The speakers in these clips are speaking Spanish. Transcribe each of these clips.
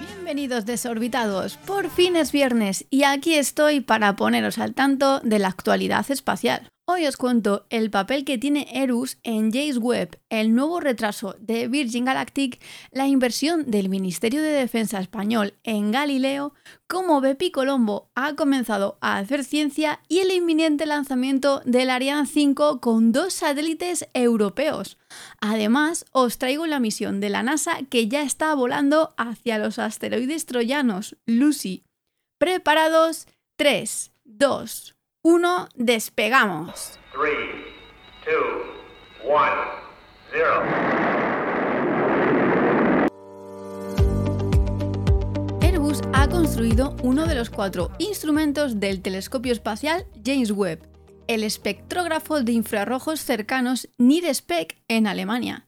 Bienvenidos desorbitados, por fin es viernes y aquí estoy para poneros al tanto de la actualidad espacial. Hoy os cuento el papel que tiene Airbus en James Webb, el nuevo retraso de Virgin Galactic, la inversión del Ministerio de Defensa español en Galileo, cómo Bepi Colombo ha comenzado a hacer ciencia y el inminente lanzamiento del Ariane 5 con dos satélites europeos. Además, os traigo la misión de la NASA que ya está volando hacia los asteroides troyanos, Lucy. ¿Preparados? 3, 2, 1, despegamos. 3, 2, 1, 0. Airbus ha construido uno de los cuatro instrumentos del telescopio espacial James Webb, el espectrógrafo de infrarrojos cercanos NIRSPEC en Alemania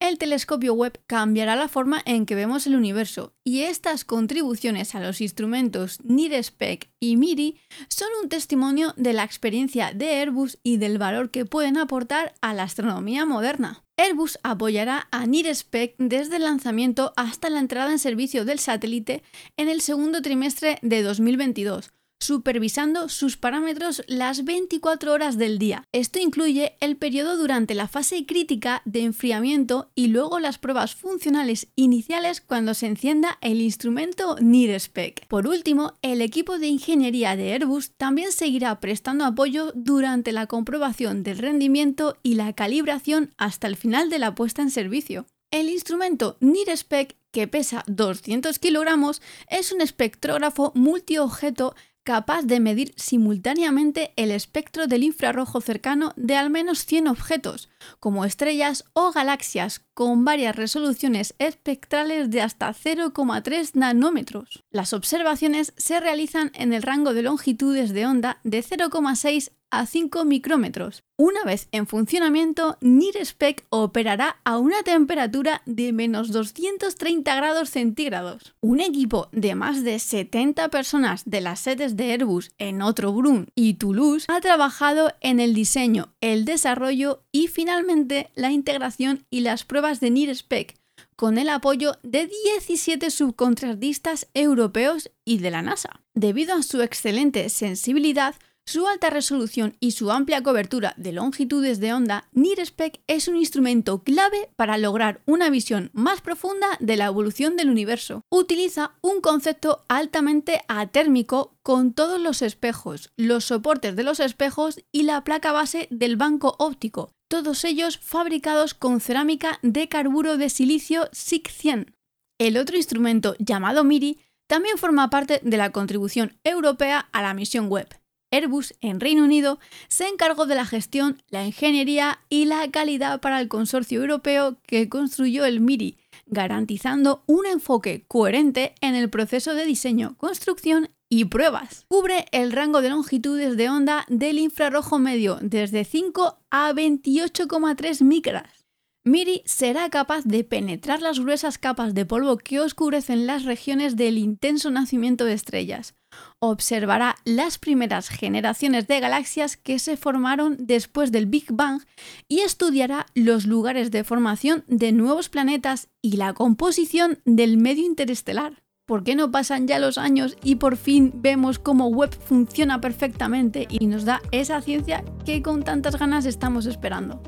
el telescopio Webb cambiará la forma en que vemos el universo y estas contribuciones a los instrumentos NIRSPEC y MIRI son un testimonio de la experiencia de Airbus y del valor que pueden aportar a la astronomía moderna. Airbus apoyará a NIRSPEC desde el lanzamiento hasta la entrada en servicio del satélite en el segundo trimestre de 2022 supervisando sus parámetros las 24 horas del día. Esto incluye el periodo durante la fase crítica de enfriamiento y luego las pruebas funcionales iniciales cuando se encienda el instrumento NIRSPEC. Por último, el equipo de ingeniería de Airbus también seguirá prestando apoyo durante la comprobación del rendimiento y la calibración hasta el final de la puesta en servicio. El instrumento NIRSPEC, que pesa 200 kilogramos, es un espectrógrafo multiobjeto capaz de medir simultáneamente el espectro del infrarrojo cercano de al menos 100 objetos, como estrellas o galaxias, con varias resoluciones espectrales de hasta 0,3 nanómetros. Las observaciones se realizan en el rango de longitudes de onda de 0,6 a 5 micrómetros. Una vez en funcionamiento, NIRSPEC operará a una temperatura de menos 230 grados centígrados. Un equipo de más de 70 personas de las sedes de Airbus en Ottobrunn y Toulouse ha trabajado en el diseño, el desarrollo y finalmente la integración y las pruebas de NIRSPEC, con el apoyo de 17 subcontratistas europeos y de la NASA. Debido a su excelente sensibilidad, su alta resolución y su amplia cobertura de longitudes de onda, NIRSPEC es un instrumento clave para lograr una visión más profunda de la evolución del universo. Utiliza un concepto altamente atérmico con todos los espejos, los soportes de los espejos y la placa base del banco óptico, todos ellos fabricados con cerámica de carburo de silicio SIC-100. El otro instrumento, llamado MIRI, también forma parte de la contribución europea a la misión web. Airbus en Reino Unido se encargó de la gestión, la ingeniería y la calidad para el consorcio europeo que construyó el MIRI, garantizando un enfoque coherente en el proceso de diseño, construcción y pruebas. Cubre el rango de longitudes de onda del infrarrojo medio desde 5 a 28,3 micras Miri será capaz de penetrar las gruesas capas de polvo que oscurecen las regiones del intenso nacimiento de estrellas. Observará las primeras generaciones de galaxias que se formaron después del Big Bang y estudiará los lugares de formación de nuevos planetas y la composición del medio interestelar. ¿Por qué no pasan ya los años y por fin vemos cómo Webb funciona perfectamente y nos da esa ciencia que con tantas ganas estamos esperando?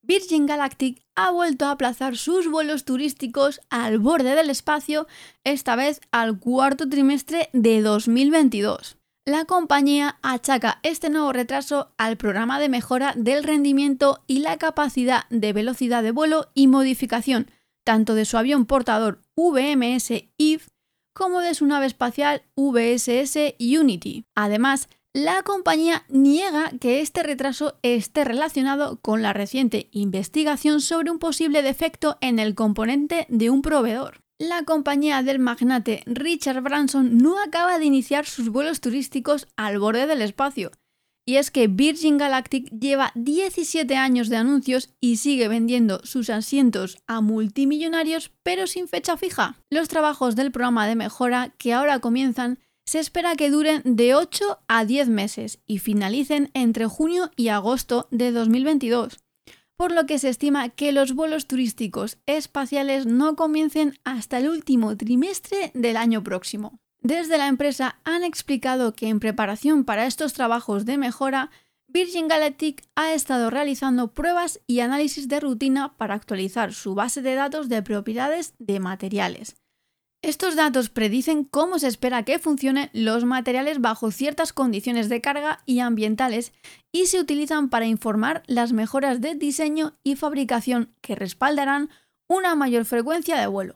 Virgin Galactic ha vuelto a aplazar sus vuelos turísticos al borde del espacio, esta vez al cuarto trimestre de 2022. La compañía achaca este nuevo retraso al programa de mejora del rendimiento y la capacidad de velocidad de vuelo y modificación, tanto de su avión portador VMS Eve como de su nave espacial VSS Unity. Además, la compañía niega que este retraso esté relacionado con la reciente investigación sobre un posible defecto en el componente de un proveedor. La compañía del magnate Richard Branson no acaba de iniciar sus vuelos turísticos al borde del espacio. Y es que Virgin Galactic lleva 17 años de anuncios y sigue vendiendo sus asientos a multimillonarios pero sin fecha fija. Los trabajos del programa de mejora que ahora comienzan se espera que duren de 8 a 10 meses y finalicen entre junio y agosto de 2022. por lo que se estima que los vuelos turísticos espaciales no comiencen hasta el último trimestre del año próximo. Desde la empresa han explicado que en preparación para estos trabajos de mejora, Virgin Galactic ha estado realizando pruebas y análisis de rutina para actualizar su base de datos de propiedades de materiales. Estos datos predicen cómo se espera que funcionen los materiales bajo ciertas condiciones de carga y ambientales y se utilizan para informar las mejoras de diseño y fabricación que respaldarán una mayor frecuencia de vuelo.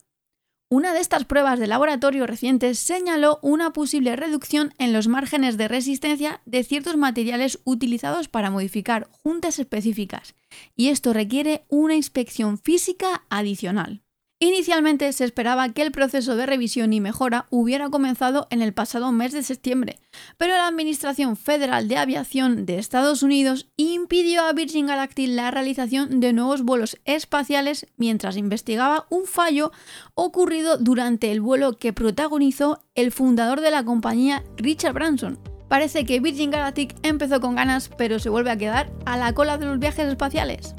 Una de estas pruebas de laboratorio recientes señaló una posible reducción en los márgenes de resistencia de ciertos materiales utilizados para modificar juntas específicas, y esto requiere una inspección física adicional. Inicialmente se esperaba que el proceso de revisión y mejora hubiera comenzado en el pasado mes de septiembre, pero la Administración Federal de Aviación de Estados Unidos impidió a Virgin Galactic la realización de nuevos vuelos espaciales mientras investigaba un fallo ocurrido durante el vuelo que protagonizó el fundador de la compañía, Richard Branson. Parece que Virgin Galactic empezó con ganas, pero se vuelve a quedar a la cola de los viajes espaciales.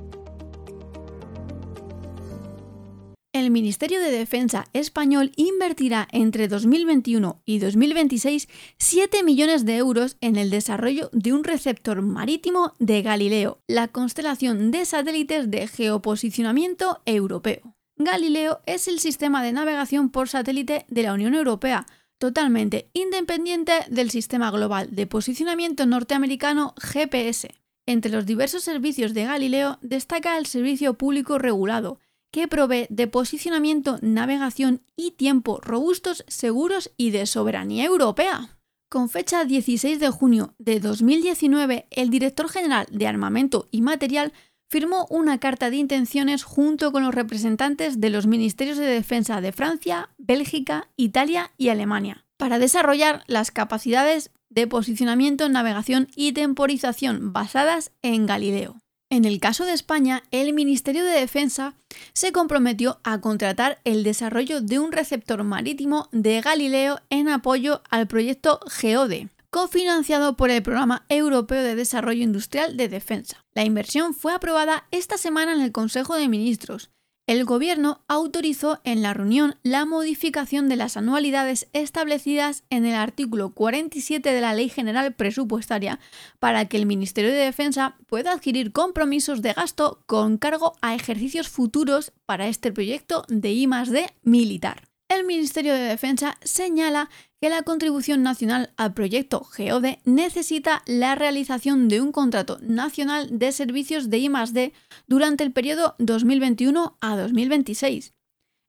El Ministerio de Defensa español invertirá entre 2021 y 2026 7 millones de euros en el desarrollo de un receptor marítimo de Galileo, la constelación de satélites de geoposicionamiento europeo. Galileo es el sistema de navegación por satélite de la Unión Europea, totalmente independiente del sistema global de posicionamiento norteamericano GPS. Entre los diversos servicios de Galileo destaca el servicio público regulado, que provee de posicionamiento, navegación y tiempo robustos, seguros y de soberanía europea. Con fecha 16 de junio de 2019, el director general de Armamento y Material firmó una carta de intenciones junto con los representantes de los ministerios de defensa de Francia, Bélgica, Italia y Alemania, para desarrollar las capacidades de posicionamiento, navegación y temporización basadas en Galileo. En el caso de España, el Ministerio de Defensa se comprometió a contratar el desarrollo de un receptor marítimo de Galileo en apoyo al proyecto GEODE, cofinanciado por el Programa Europeo de Desarrollo Industrial de Defensa. La inversión fue aprobada esta semana en el Consejo de Ministros el Gobierno autorizó en la reunión la modificación de las anualidades establecidas en el artículo 47 de la Ley General Presupuestaria para que el Ministerio de Defensa pueda adquirir compromisos de gasto con cargo a ejercicios futuros para este proyecto de I+D militar. El Ministerio de Defensa señala que la contribución nacional al proyecto GEODE necesita la realización de un contrato nacional de servicios de I+D durante el periodo 2021 a 2026.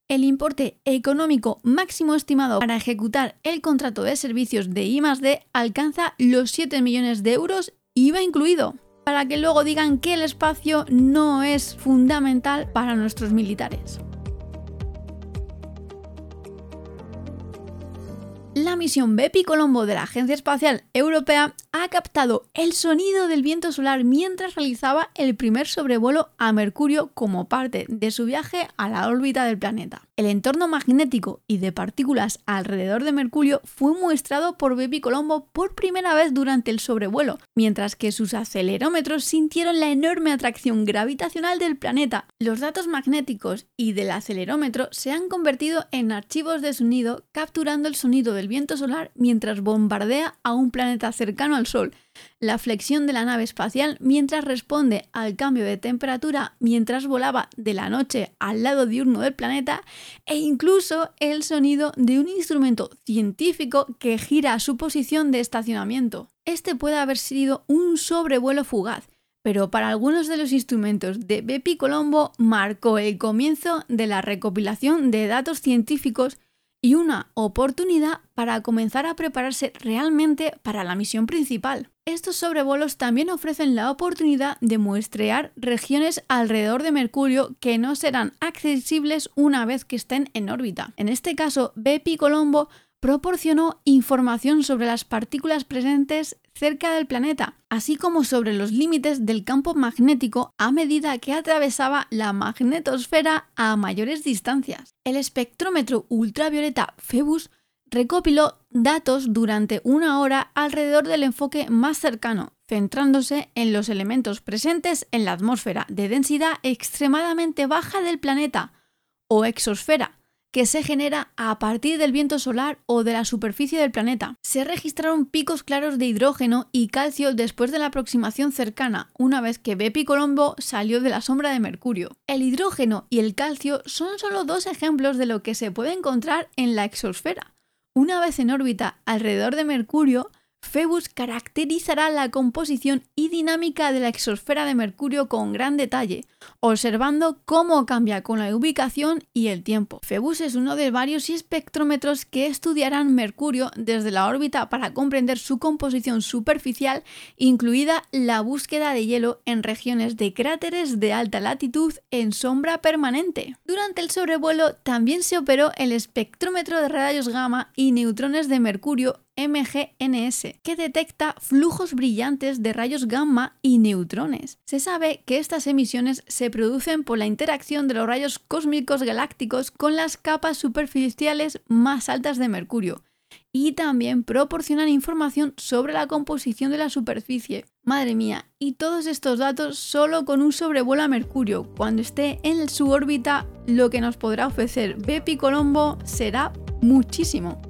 El importe económico máximo estimado para ejecutar el contrato de servicios de I+D alcanza los 7 millones de euros IVA incluido, para que luego digan que el espacio no es fundamental para nuestros militares. La misión Bepi Colombo de la Agencia Espacial Europea ha captado el sonido del viento solar mientras realizaba el primer sobrevuelo a Mercurio como parte de su viaje a la órbita del planeta. El entorno magnético y de partículas alrededor de Mercurio fue muestrado por Bepi Colombo por primera vez durante el sobrevuelo, mientras que sus acelerómetros sintieron la enorme atracción gravitacional del planeta. Los datos magnéticos y del acelerómetro se han convertido en archivos de sonido capturando el sonido del viento solar mientras bombardea a un planeta cercano Sol, la flexión de la nave espacial mientras responde al cambio de temperatura mientras volaba de la noche al lado diurno del planeta e incluso el sonido de un instrumento científico que gira a su posición de estacionamiento. Este puede haber sido un sobrevuelo fugaz, pero para algunos de los instrumentos de Bepi Colombo marcó el comienzo de la recopilación de datos científicos y una oportunidad para comenzar a prepararse realmente para la misión principal. Estos sobrevuelos también ofrecen la oportunidad de muestrear regiones alrededor de Mercurio que no serán accesibles una vez que estén en órbita. En este caso, Bepi Colombo proporcionó información sobre las partículas presentes cerca del planeta, así como sobre los límites del campo magnético a medida que atravesaba la magnetosfera a mayores distancias. El espectrómetro ultravioleta Phoebus recopiló datos durante una hora alrededor del enfoque más cercano, centrándose en los elementos presentes en la atmósfera de densidad extremadamente baja del planeta, o exosfera, que se genera a partir del viento solar o de la superficie del planeta. Se registraron picos claros de hidrógeno y calcio después de la aproximación cercana, una vez que Bepi Colombo salió de la sombra de Mercurio. El hidrógeno y el calcio son solo dos ejemplos de lo que se puede encontrar en la exosfera. Una vez en órbita alrededor de Mercurio, Phoebus caracterizará la composición y dinámica de la exosfera de Mercurio con gran detalle, observando cómo cambia con la ubicación y el tiempo. Phoebus es uno de varios espectrómetros que estudiarán Mercurio desde la órbita para comprender su composición superficial, incluida la búsqueda de hielo en regiones de cráteres de alta latitud en sombra permanente. Durante el sobrevuelo también se operó el espectrómetro de rayos gamma y neutrones de Mercurio MGNS, que detecta flujos brillantes de rayos gamma y neutrones. Se sabe que estas emisiones se producen por la interacción de los rayos cósmicos galácticos con las capas superficiales más altas de Mercurio, y también proporcionan información sobre la composición de la superficie. Madre mía, y todos estos datos solo con un sobrevuelo a Mercurio. Cuando esté en su órbita, lo que nos podrá ofrecer Bepi Colombo será muchísimo.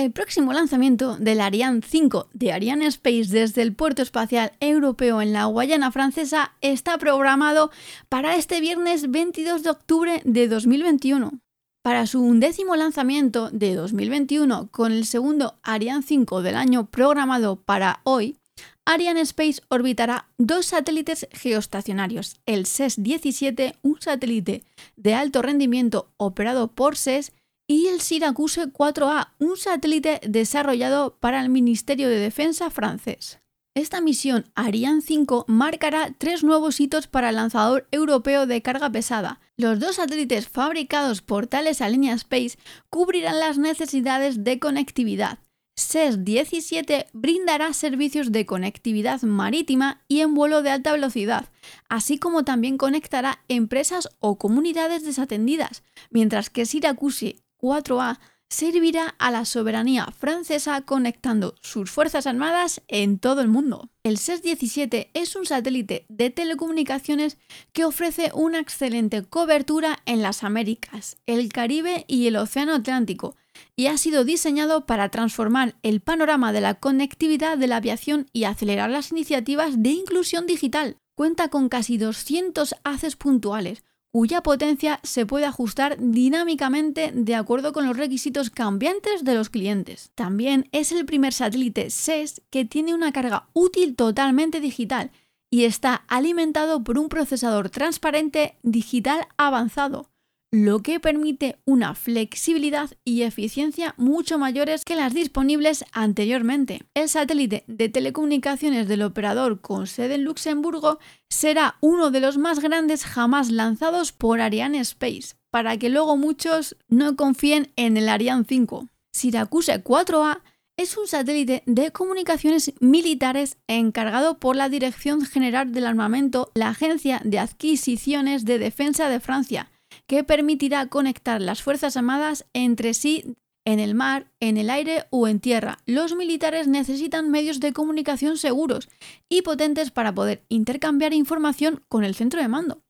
El próximo lanzamiento del Ariane 5 de Ariane Space desde el puerto espacial europeo en la Guayana francesa está programado para este viernes 22 de octubre de 2021. Para su undécimo lanzamiento de 2021 con el segundo Ariane 5 del año programado para hoy, Ariane Space orbitará dos satélites geoestacionarios, el SES-17, un satélite de alto rendimiento operado por SES, y el Syracuse 4A, un satélite desarrollado para el Ministerio de Defensa francés. Esta misión Ariane 5 marcará tres nuevos hitos para el lanzador europeo de carga pesada. Los dos satélites fabricados por Thales Alenia Space cubrirán las necesidades de conectividad. SES-17 brindará servicios de conectividad marítima y en vuelo de alta velocidad, así como también conectará empresas o comunidades desatendidas, mientras que Syracuse 4A servirá a la soberanía francesa conectando sus fuerzas armadas en todo el mundo. El SES-17 es un satélite de telecomunicaciones que ofrece una excelente cobertura en las Américas, el Caribe y el Océano Atlántico, y ha sido diseñado para transformar el panorama de la conectividad de la aviación y acelerar las iniciativas de inclusión digital. Cuenta con casi 200 haces puntuales, cuya potencia se puede ajustar dinámicamente de acuerdo con los requisitos cambiantes de los clientes. También es el primer satélite SES que tiene una carga útil totalmente digital y está alimentado por un procesador transparente digital avanzado, lo que permite una flexibilidad y eficiencia mucho mayores que las disponibles anteriormente. El satélite de telecomunicaciones del operador con sede en Luxemburgo será uno de los más grandes jamás lanzados por Ariane Space, para que luego muchos no confíen en el Ariane 5. Syracuse 4A es un satélite de comunicaciones militares encargado por la Dirección General del Armamento, la Agencia de Adquisiciones de Defensa de Francia, que permitirá conectar las Fuerzas Armadas entre sí en el mar, en el aire o en tierra. Los militares necesitan medios de comunicación seguros y potentes para poder intercambiar información con el centro de mando.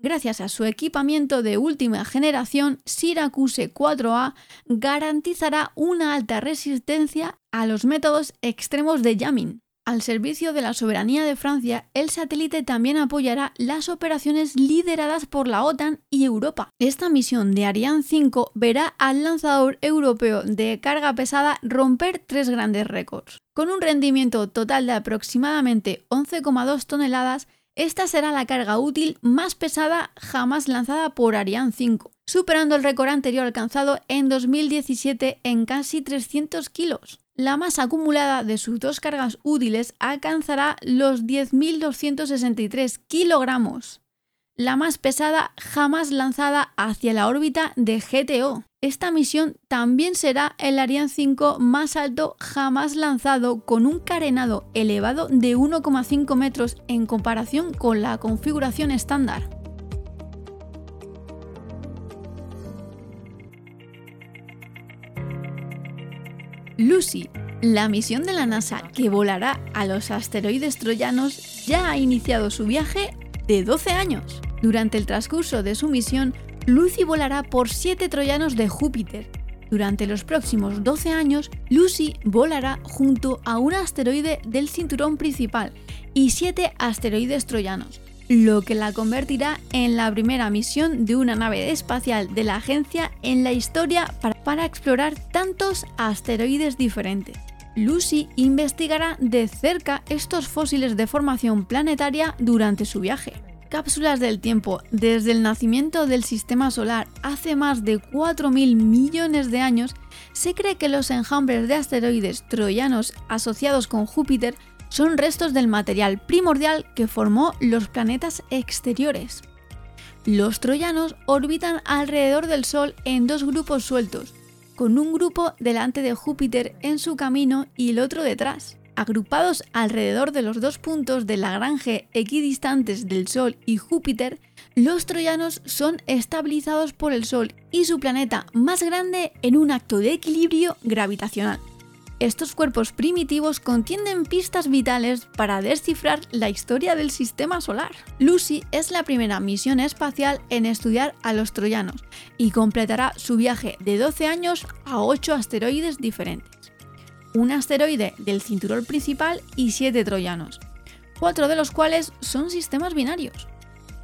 Gracias a su equipamiento de última generación, Syracuse 4A garantizará una alta resistencia a los métodos extremos de jamming. Al servicio de la soberanía de Francia, el satélite también apoyará las operaciones lideradas por la OTAN y Europa. Esta misión de Ariane 5 verá al lanzador europeo de carga pesada romper tres grandes récords. Con un rendimiento total de aproximadamente 11,2 toneladas, esta será la carga útil más pesada jamás lanzada por Ariane 5, superando el récord anterior alcanzado en 2017 en casi 300 kilos la masa acumulada de sus dos cargas útiles alcanzará los 10.263 kilogramos, la más pesada jamás lanzada hacia la órbita de GTO. Esta misión también será el Ariane 5 más alto jamás lanzado con un carenado elevado de 1,5 metros en comparación con la configuración estándar. Lucy, La misión de la NASA que volará a los asteroides troyanos ya ha iniciado su viaje de 12 años. Durante el transcurso de su misión, Lucy volará por 7 troyanos de Júpiter. Durante los próximos 12 años, Lucy volará junto a un asteroide del cinturón principal y 7 asteroides troyanos, lo que la convertirá en la primera misión de una nave espacial de la agencia en la historia para, explorar tantos asteroides diferentes. Lucy investigará de cerca estos fósiles de formación planetaria durante su viaje. Cápsulas del tiempo. Desde el nacimiento del sistema solar hace más de 4.000 millones de años, se cree que los enjambres de asteroides troyanos asociados con Júpiter son restos del material primordial que formó los planetas exteriores. Los troyanos orbitan alrededor del Sol en dos grupos sueltos, con un grupo delante de Júpiter en su camino y el otro detrás. Agrupados alrededor de los dos puntos de Lagrange equidistantes del Sol y Júpiter, los troyanos son estabilizados por el Sol y su planeta más grande en un acto de equilibrio gravitacional. Estos cuerpos primitivos contienen pistas vitales para descifrar la historia del sistema solar. Lucy es la primera misión espacial en estudiar a los troyanos y completará su viaje de 12 años a 8 asteroides diferentes. Un asteroide del cinturón principal y 7 troyanos, cuatro de los cuales son sistemas binarios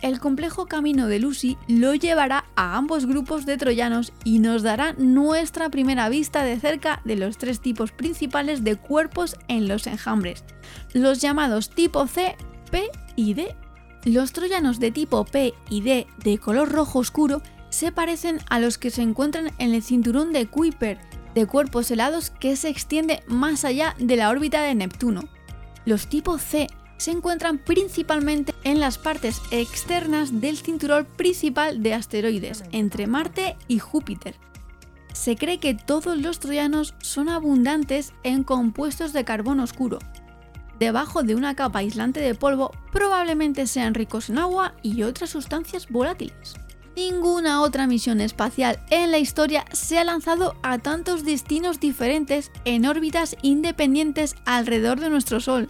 el complejo camino de Lucy lo llevará a ambos grupos de troyanos y nos dará nuestra primera vista de cerca de los tres tipos principales de cuerpos en los enjambres, los llamados tipo C, P y D. Los troyanos de tipo P y D de color rojo oscuro se parecen a los que se encuentran en el cinturón de Kuiper, de cuerpos helados que se extiende más allá de la órbita de Neptuno. Los tipo C se encuentran principalmente en las partes externas del cinturón principal de asteroides, entre Marte y Júpiter. Se cree que todos los troyanos son abundantes en compuestos de carbono oscuro. Debajo de una capa aislante de polvo probablemente sean ricos en agua y otras sustancias volátiles. Ninguna otra misión espacial en la historia se ha lanzado a tantos destinos diferentes en órbitas independientes alrededor de nuestro Sol,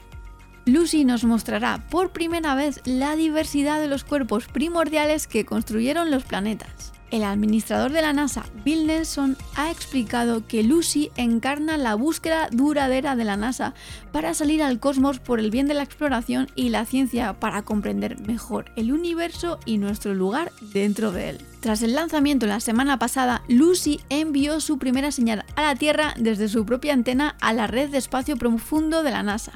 Lucy nos mostrará por primera vez la diversidad de los cuerpos primordiales que construyeron los planetas. El administrador de la NASA, Bill Nelson, ha explicado que Lucy encarna la búsqueda duradera de la NASA para salir al cosmos por el bien de la exploración y la ciencia para comprender mejor el universo y nuestro lugar dentro de él. Tras el lanzamiento la semana pasada, Lucy envió su primera señal a la Tierra desde su propia antena a la red de espacio profundo de la NASA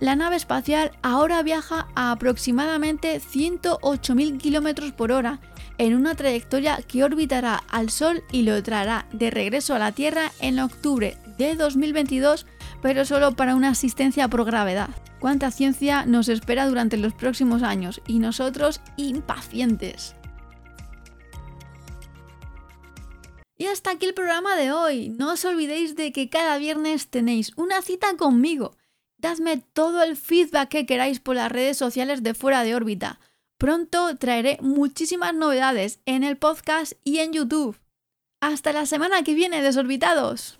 la nave espacial ahora viaja a aproximadamente 108.000 km por hora en una trayectoria que orbitará al Sol y lo traerá de regreso a la Tierra en octubre de 2022, pero solo para una asistencia por gravedad. Cuánta ciencia nos espera durante los próximos años y nosotros impacientes. Y hasta aquí el programa de hoy. No os olvidéis de que cada viernes tenéis una cita conmigo Dadme todo el feedback que queráis por las redes sociales de fuera de órbita. Pronto traeré muchísimas novedades en el podcast y en YouTube. Hasta la semana que viene, desorbitados.